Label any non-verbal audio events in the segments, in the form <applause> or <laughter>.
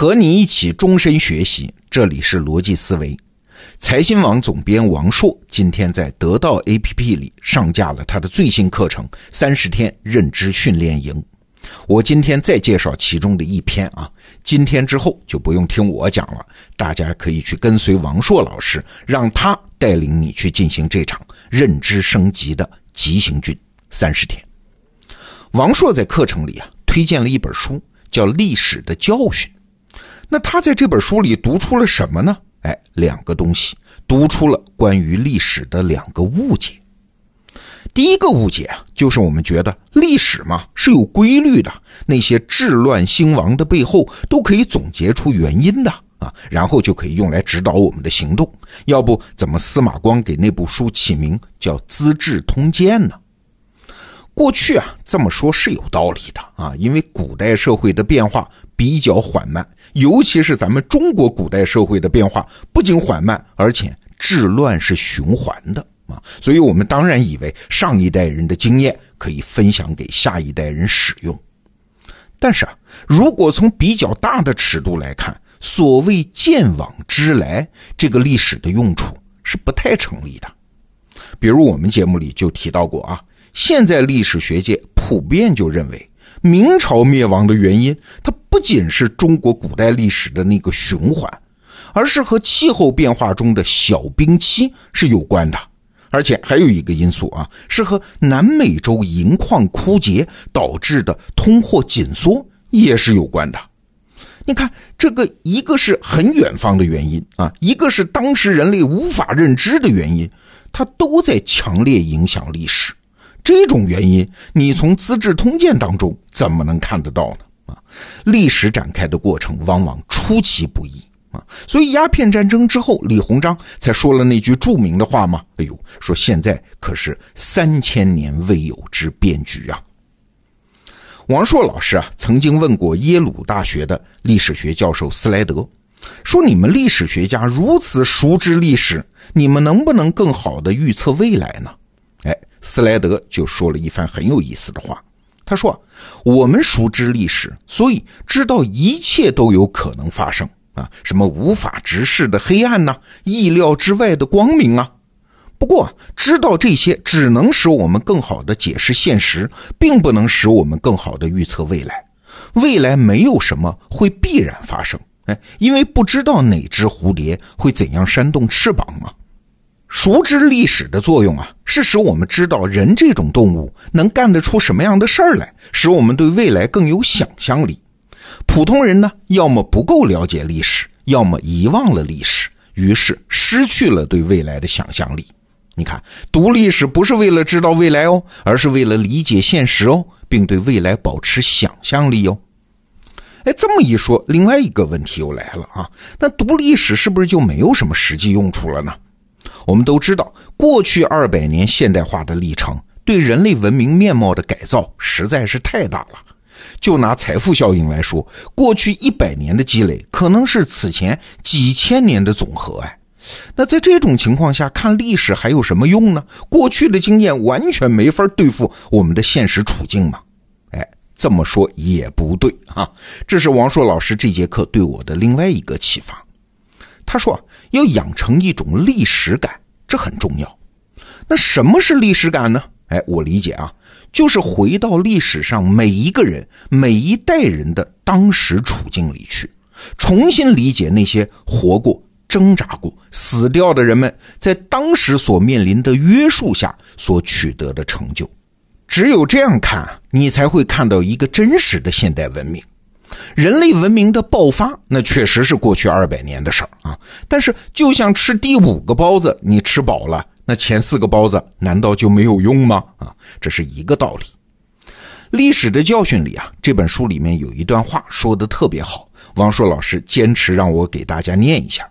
和你一起终身学习，这里是逻辑思维。财新网总编王硕今天在得到 APP 里上架了他的最新课程《三十天认知训练营》。我今天再介绍其中的一篇啊，今天之后就不用听我讲了，大家可以去跟随王硕老师，让他带领你去进行这场认知升级的急行军三十天。王硕在课程里啊推荐了一本书，叫《历史的教训》。那他在这本书里读出了什么呢？哎，两个东西，读出了关于历史的两个误解。第一个误解啊，就是我们觉得历史嘛是有规律的，那些治乱兴亡的背后都可以总结出原因的啊，然后就可以用来指导我们的行动。要不怎么司马光给那部书起名叫《资治通鉴》呢？过去啊，这么说是有道理的啊，因为古代社会的变化比较缓慢，尤其是咱们中国古代社会的变化不仅缓慢，而且治乱是循环的啊，所以我们当然以为上一代人的经验可以分享给下一代人使用。但是啊，如果从比较大的尺度来看，所谓见往知来，这个历史的用处是不太成立的。比如我们节目里就提到过啊。现在历史学界普遍就认为，明朝灭亡的原因，它不仅是中国古代历史的那个循环，而是和气候变化中的小冰期是有关的，而且还有一个因素啊，是和南美洲银矿枯竭导致的通货紧缩也是有关的。你看，这个一个是很远方的原因啊，一个是当时人类无法认知的原因，它都在强烈影响历史。这种原因，你从《资治通鉴》当中怎么能看得到呢？啊，历史展开的过程往往出其不意啊，所以鸦片战争之后，李鸿章才说了那句著名的话嘛：“哎呦，说现在可是三千年未有之变局啊！”王朔老师啊，曾经问过耶鲁大学的历史学教授斯莱德，说：“你们历史学家如此熟知历史，你们能不能更好的预测未来呢？”斯莱德就说了一番很有意思的话。他说：“我们熟知历史，所以知道一切都有可能发生啊，什么无法直视的黑暗呐，意料之外的光明啊。不过，知道这些只能使我们更好的解释现实，并不能使我们更好的预测未来。未来没有什么会必然发生，哎，因为不知道哪只蝴蝶会怎样扇动翅膀嘛。”熟知历史的作用啊，是使我们知道人这种动物能干得出什么样的事儿来，使我们对未来更有想象力。普通人呢，要么不够了解历史，要么遗忘了历史，于是失去了对未来的想象力。你看，读历史不是为了知道未来哦，而是为了理解现实哦，并对未来保持想象力哦。哎，这么一说，另外一个问题又来了啊，那读历史是不是就没有什么实际用处了呢？我们都知道，过去二百年现代化的历程对人类文明面貌的改造实在是太大了。就拿财富效应来说，过去一百年的积累可能是此前几千年的总和。哎，那在这种情况下看历史还有什么用呢？过去的经验完全没法对付我们的现实处境嘛？哎，这么说也不对啊。这是王硕老师这节课对我的另外一个启发。他说。要养成一种历史感，这很重要。那什么是历史感呢？哎，我理解啊，就是回到历史上每一个人、每一代人的当时处境里去，重新理解那些活过、挣扎过、死掉的人们在当时所面临的约束下所取得的成就。只有这样看，你才会看到一个真实的现代文明。人类文明的爆发，那确实是过去二百年的事儿啊。但是，就像吃第五个包子，你吃饱了，那前四个包子难道就没有用吗？啊，这是一个道理。历史的教训里啊，这本书里面有一段话说的特别好，王硕老师坚持让我给大家念一下。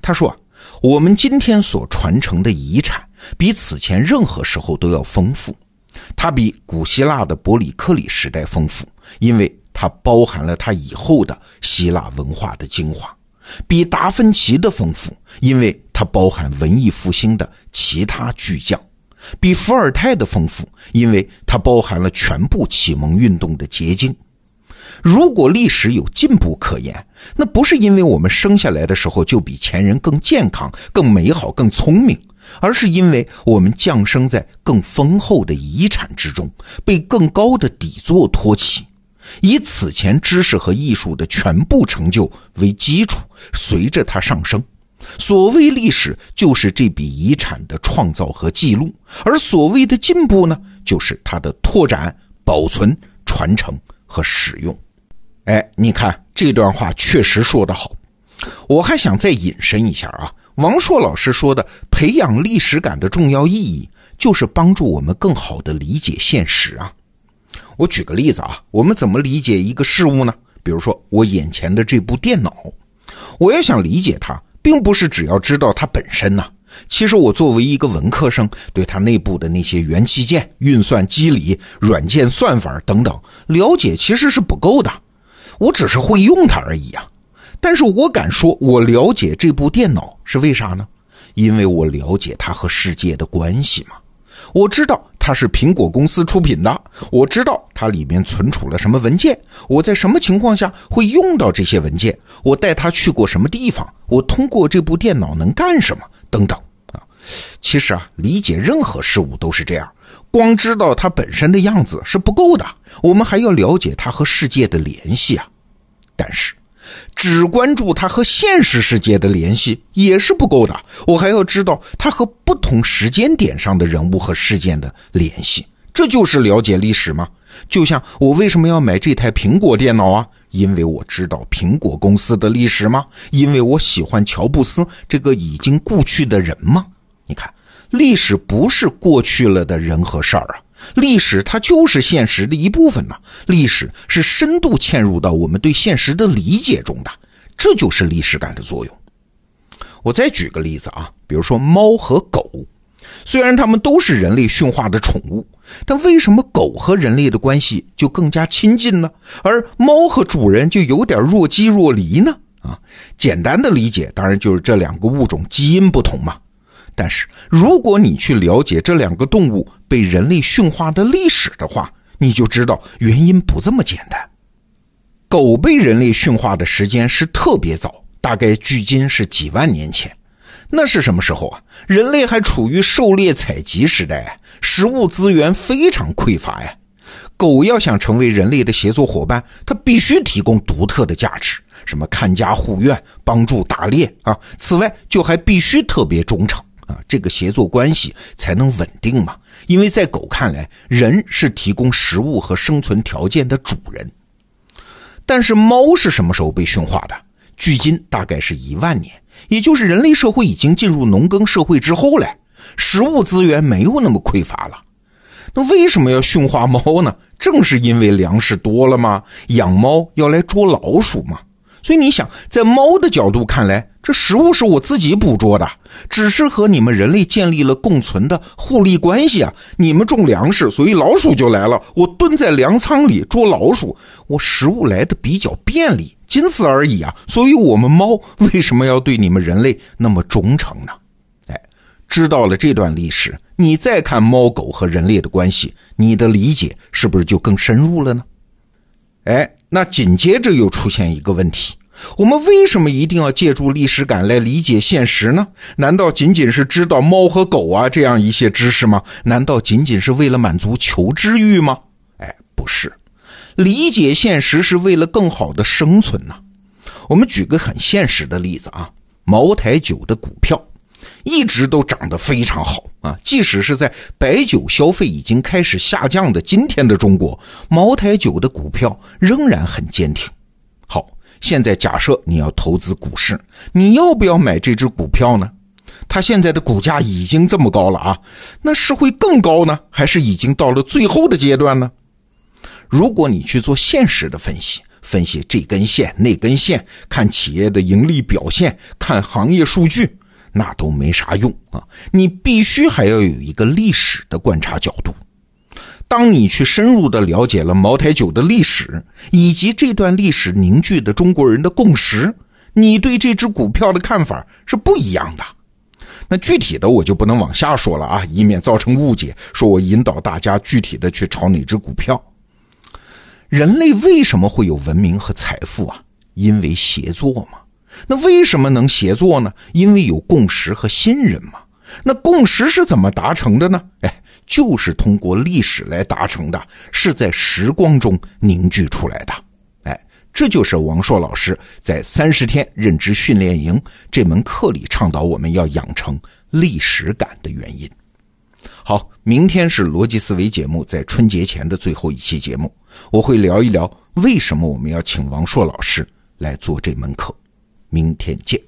他说：“我们今天所传承的遗产，比此前任何时候都要丰富。它比古希腊的伯里克里时代丰富，因为。”它包含了它以后的希腊文化的精华，比达芬奇的丰富，因为它包含文艺复兴的其他巨匠；比伏尔泰的丰富，因为它包含了全部启蒙运动的结晶；如果历史有进步可言，那不是因为我们生下来的时候就比前人更健康、更美好、更聪明，而是因为我们降生在更丰厚的遗产之中，被更高的底座托起，以此前知识和艺术的全部成就为基础，随着它上升。所谓历史，就是这笔遗产的创造和记录；而所谓的进步呢，就是它的拓展、保存、传承和使用。哎，你看这段话确实说得好。我还想再引申一下啊，王朔老师说的培养历史感的重要意义，就是帮助我们更好的理解现实啊。我举个例子啊，我们怎么理解一个事物呢？比如说我眼前的这部电脑，我要想理解它，并不是只要知道它本身呐。其实我作为一个文科生，对它内部的那些元器件、运算机理、软件算法等等了解，其实是不够的。我只是会用它而已啊，但是我敢说，我了解这部电脑是为啥呢？因为我了解它和世界的关系嘛。我知道它是苹果公司出品的，我知道它里面存储了什么文件，我在什么情况下会用到这些文件，我带它去过什么地方，我通过这部电脑能干什么等等啊。其实啊，理解任何事物都是这样。光知道它本身的样子是不够的，我们还要了解它和世界的联系啊。但是，只关注它和现实世界的联系也是不够的，我还要知道它和不同时间点上的人物和事件的联系。这就是了解历史吗？就像我为什么要买这台苹果电脑啊？因为我知道苹果公司的历史吗？因为我喜欢乔布斯这个已经故去的人吗？你看。历史不是过去了的人和事儿啊，历史它就是现实的一部分呐。历史是深度嵌入到我们对现实的理解中的，这就是历史感的作用。我再举个例子啊，比如说猫和狗，虽然它们都是人类驯化的宠物，但为什么狗和人类的关系就更加亲近呢？而猫和主人就有点若即若离呢？啊，简单的理解当然就是这两个物种基因不同嘛。但是，如果你去了解这两个动物被人类驯化的历史的话，你就知道原因不这么简单。狗被人类驯化的时间是特别早，大概距今是几万年前。那是什么时候啊？人类还处于狩猎采集时代，食物资源非常匮乏呀。狗要想成为人类的协作伙伴，它必须提供独特的价值，什么看家护院、帮助打猎啊。此外，就还必须特别忠诚。啊，这个协作关系才能稳定嘛？因为在狗看来，人是提供食物和生存条件的主人。但是猫是什么时候被驯化的？距今大概是一万年，也就是人类社会已经进入农耕社会之后嘞，食物资源没有那么匮乏了。那为什么要驯化猫呢？正是因为粮食多了吗？养猫要来捉老鼠吗？所以你想，在猫的角度看来，这食物是我自己捕捉的，只是和你们人类建立了共存的互利关系啊。你们种粮食，所以老鼠就来了。我蹲在粮仓里捉老鼠，我食物来的比较便利，仅此而已啊。所以，我们猫 <laughs> 为什么要对你们人类那么忠诚呢？哎，知道了这段历史，你再看猫狗和人类的关系，你的理解是不是就更深入了呢？哎。那紧接着又出现一个问题：我们为什么一定要借助历史感来理解现实呢？难道仅仅是知道猫和狗啊这样一些知识吗？难道仅仅是为了满足求知欲吗？哎，不是，理解现实是为了更好的生存呢。我们举个很现实的例子啊，茅台酒的股票。一直都涨得非常好啊！即使是在白酒消费已经开始下降的今天的中国，茅台酒的股票仍然很坚挺。现在假设你要投资股市，你要不要买这只股票呢？它现在的股价已经这么高了啊，那是会更高呢，还是已经到了最后的阶段呢？如果你去做现实的分析，分析这根线那根线，看企业的盈利表现，看行业数据。那都没啥用啊！你必须还要有一个历史的观察角度。当你去深入的了解了茅台酒的历史，以及这段历史凝聚的中国人的共识，你对这只股票的看法是不一样的。那具体的我就不能往下说了啊，以免造成误解，说我引导大家具体的去炒哪只股票。人类为什么会有文明和财富啊？因为协作嘛。那为什么能协作呢？因为有共识和信任嘛。那共识是怎么达成的呢？哎，就是通过历史来达成的，是在时光中凝聚出来的。哎，这就是王硕老师在三十天认知训练营这门课里倡导我们要养成历史感的原因。好，明天是逻辑思维节目在春节前的最后一期节目，我会聊一聊为什么我们要请王硕老师来做这门课。明天见。